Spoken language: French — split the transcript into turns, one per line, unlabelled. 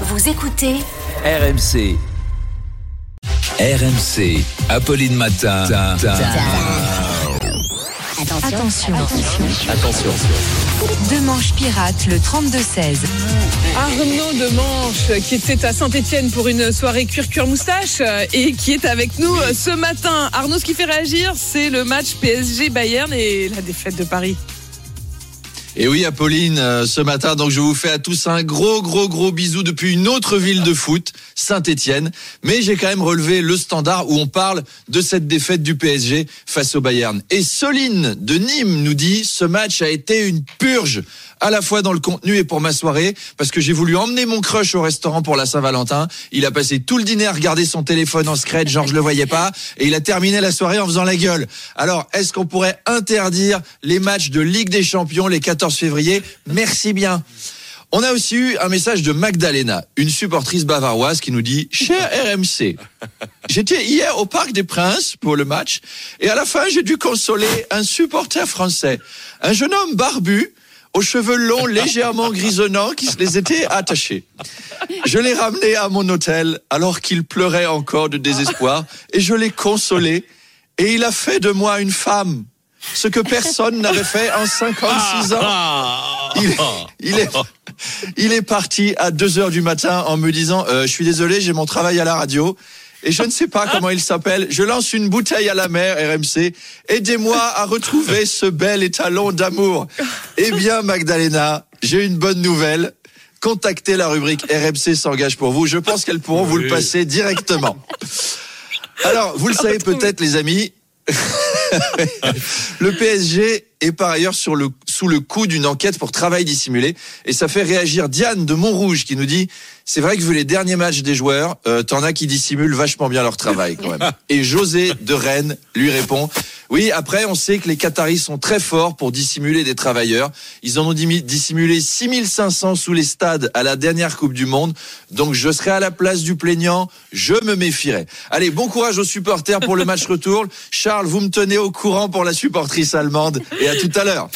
Vous écoutez
RMC. RMC. Apolline Matin.
Attention.
Attention.
Demanche pirate le 32-16.
Arnaud de Manche, qui était à Saint-Etienne pour une soirée cuir-cuir moustache euh, et qui est avec nous euh, ce matin. Arnaud, ce qui fait réagir, c'est le match PSG-Bayern et la défaite de Paris.
Et oui, Apolline, euh, ce matin, donc je vous fais à tous un gros, gros, gros bisou depuis une autre ville de foot, Saint-Étienne. Mais j'ai quand même relevé le standard où on parle de cette défaite du PSG face au Bayern. Et Soline de Nîmes nous dit, ce match a été une purge à la fois dans le contenu et pour ma soirée, parce que j'ai voulu emmener mon crush au restaurant pour la Saint-Valentin. Il a passé tout le dîner à regarder son téléphone en secret, genre je le voyais pas, et il a terminé la soirée en faisant la gueule. Alors, est-ce qu'on pourrait interdire les matchs de Ligue des Champions les 14 février? Merci bien. On a aussi eu un message de Magdalena, une supportrice bavaroise qui nous dit Cher RMC, j'étais hier au Parc des Princes pour le match et à la fin j'ai dû consoler un supporter français, un jeune homme barbu aux cheveux longs légèrement grisonnants qui se les étaient attachés. Je l'ai ramené à mon hôtel alors qu'il pleurait encore de désespoir et je l'ai consolé et il a fait de moi une femme. Ce que personne n'avait fait en 56 ans. Il, il est, il est parti à 2 heures du matin en me disant euh, Je suis désolé, j'ai mon travail à la radio. Et je ne sais pas comment il s'appelle. Je lance une bouteille à la mer, RMC. Aidez-moi à retrouver ce bel étalon d'amour. Eh bien, Magdalena, j'ai une bonne nouvelle. Contactez la rubrique RMC s'engage pour vous. Je pense qu'elles pourront vous le passer directement. Alors, vous le savez peut-être, les amis, le PSG est par ailleurs sur le, sous le coup d'une enquête pour travail dissimulé. Et ça fait réagir Diane de Montrouge qui nous dit c'est vrai que vu les derniers matchs des joueurs, euh, t'en as qui dissimulent vachement bien leur travail quand même. Et José de Rennes lui répond oui, après on sait que les Qataris sont très forts pour dissimuler des travailleurs. Ils en ont dissimulé 6500 sous les stades à la dernière Coupe du Monde. Donc je serai à la place du plaignant, je me méfierai. Allez, bon courage aux supporters pour le match retour. Charles, vous me tenez au courant pour la supportrice allemande et à tout à l'heure.